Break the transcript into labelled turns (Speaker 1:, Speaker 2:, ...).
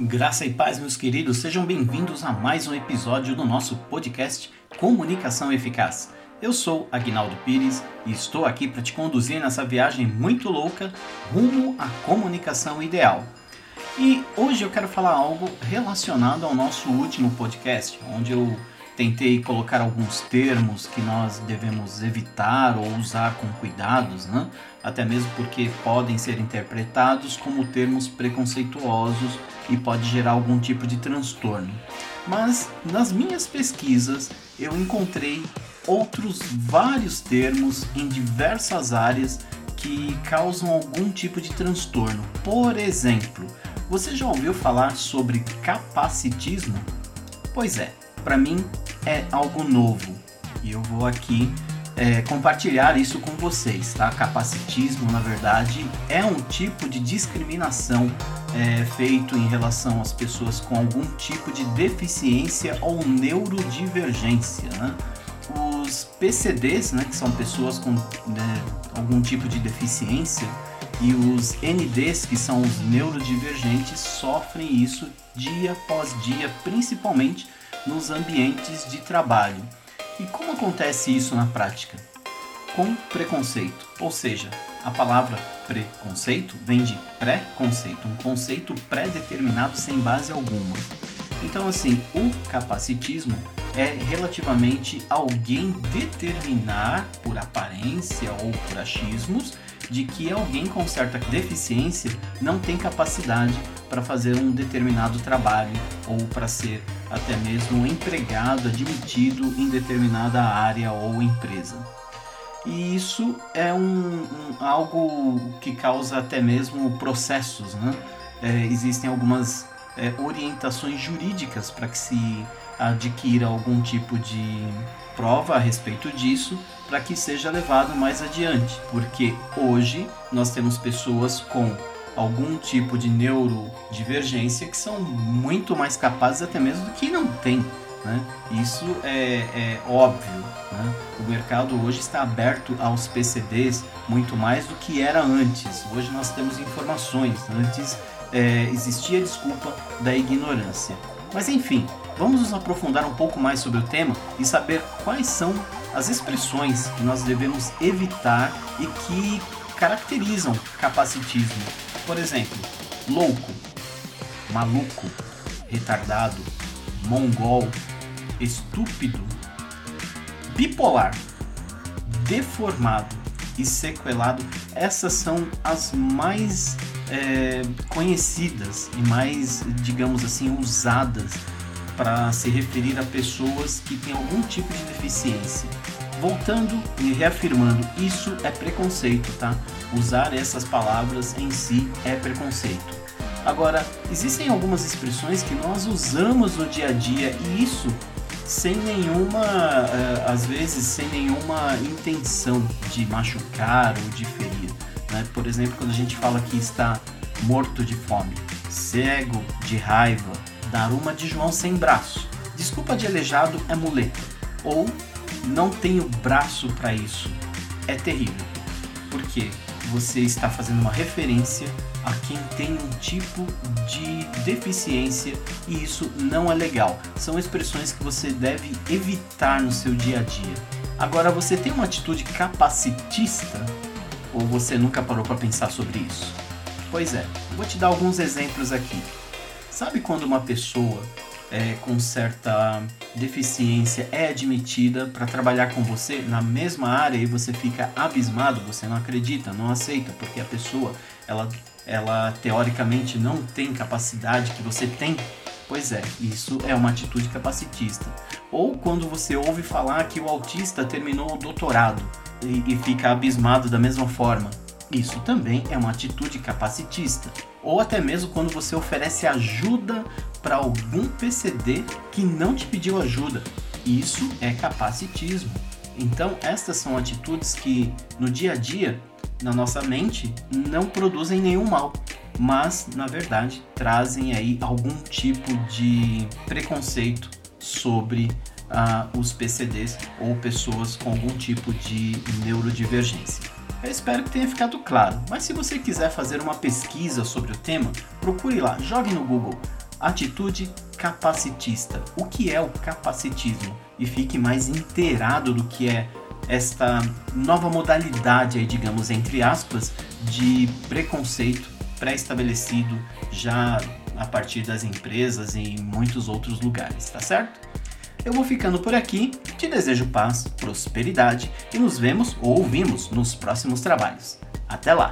Speaker 1: Graça e paz, meus queridos, sejam bem-vindos a mais um episódio do nosso podcast Comunicação Eficaz. Eu sou Agnaldo Pires e estou aqui para te conduzir nessa viagem muito louca rumo à comunicação ideal. E hoje eu quero falar algo relacionado ao nosso último podcast, onde eu tentei colocar alguns termos que nós devemos evitar ou usar com cuidados, né? até mesmo porque podem ser interpretados como termos preconceituosos e pode gerar algum tipo de transtorno. Mas nas minhas pesquisas eu encontrei outros vários termos em diversas áreas que causam algum tipo de transtorno. Por exemplo, você já ouviu falar sobre capacitismo? Pois é, para mim é algo novo e eu vou aqui é, compartilhar isso com vocês, tá? Capacitismo, na verdade, é um tipo de discriminação é, feito em relação às pessoas com algum tipo de deficiência ou neurodivergência, né? Os PCDs, né, que são pessoas com né, algum tipo de deficiência, e os NDs, que são os neurodivergentes, sofrem isso dia após dia, principalmente nos ambientes de trabalho. E como acontece isso na prática? Com preconceito, ou seja, a palavra preconceito vem de pré-conceito, um conceito pré-determinado sem base alguma. Então, assim, o capacitismo é relativamente alguém determinar por aparência ou por achismos de que alguém com certa deficiência não tem capacidade para fazer um determinado trabalho ou para ser até mesmo empregado admitido em determinada área ou empresa. E isso é um, um algo que causa até mesmo processos, né? É, existem algumas é, orientações jurídicas para que se adquira algum tipo de prova a respeito disso para que seja levado mais adiante, porque hoje nós temos pessoas com algum tipo de neurodivergência que são muito mais capazes até mesmo do que não tem. Né? Isso é, é óbvio. Né? O mercado hoje está aberto aos PCDs muito mais do que era antes. Hoje nós temos informações. Antes é, existia a desculpa da ignorância. Mas enfim, vamos nos aprofundar um pouco mais sobre o tema e saber quais são as expressões que nós devemos evitar e que caracterizam capacitismo. Por exemplo, louco, maluco, retardado, mongol, estúpido, bipolar, deformado e sequelado. Essas são as mais é, conhecidas e mais, digamos assim, usadas para se referir a pessoas que têm algum tipo de deficiência. Voltando e reafirmando, isso é preconceito, tá? Usar essas palavras em si é preconceito. Agora, existem algumas expressões que nós usamos no dia a dia e isso sem nenhuma, eh, às vezes, sem nenhuma intenção de machucar ou de ferir. Né? Por exemplo, quando a gente fala que está morto de fome, cego de raiva, dar uma de João sem braço. Desculpa de aleijado é muleta. Ou não tenho braço para isso. É terrível. Porque você está fazendo uma referência a quem tem um tipo de deficiência e isso não é legal. São expressões que você deve evitar no seu dia a dia. Agora, você tem uma atitude capacitista ou você nunca parou para pensar sobre isso? Pois é, vou te dar alguns exemplos aqui. Sabe quando uma pessoa é, com certa deficiência é admitida para trabalhar com você na mesma área e você fica abismado, você não acredita, não aceita, porque a pessoa ela, ela teoricamente não tem capacidade que você tem? Pois é, isso é uma atitude capacitista. Ou quando você ouve falar que o autista terminou o doutorado e, e fica abismado da mesma forma. Isso também é uma atitude capacitista. Ou até mesmo quando você oferece ajuda para algum PCD que não te pediu ajuda. Isso é capacitismo. Então, estas são atitudes que no dia a dia, na nossa mente, não produzem nenhum mal, mas na verdade trazem aí algum tipo de preconceito sobre uh, os PCDs ou pessoas com algum tipo de neurodivergência. Eu espero que tenha ficado claro, mas se você quiser fazer uma pesquisa sobre o tema, procure lá, jogue no Google atitude capacitista. O que é o capacitismo? E fique mais inteirado do que é esta nova modalidade aí, digamos, entre aspas, de preconceito pré-estabelecido já a partir das empresas e em muitos outros lugares, tá certo? Eu vou ficando por aqui, te desejo paz, prosperidade e nos vemos ou ouvimos nos próximos trabalhos. Até lá!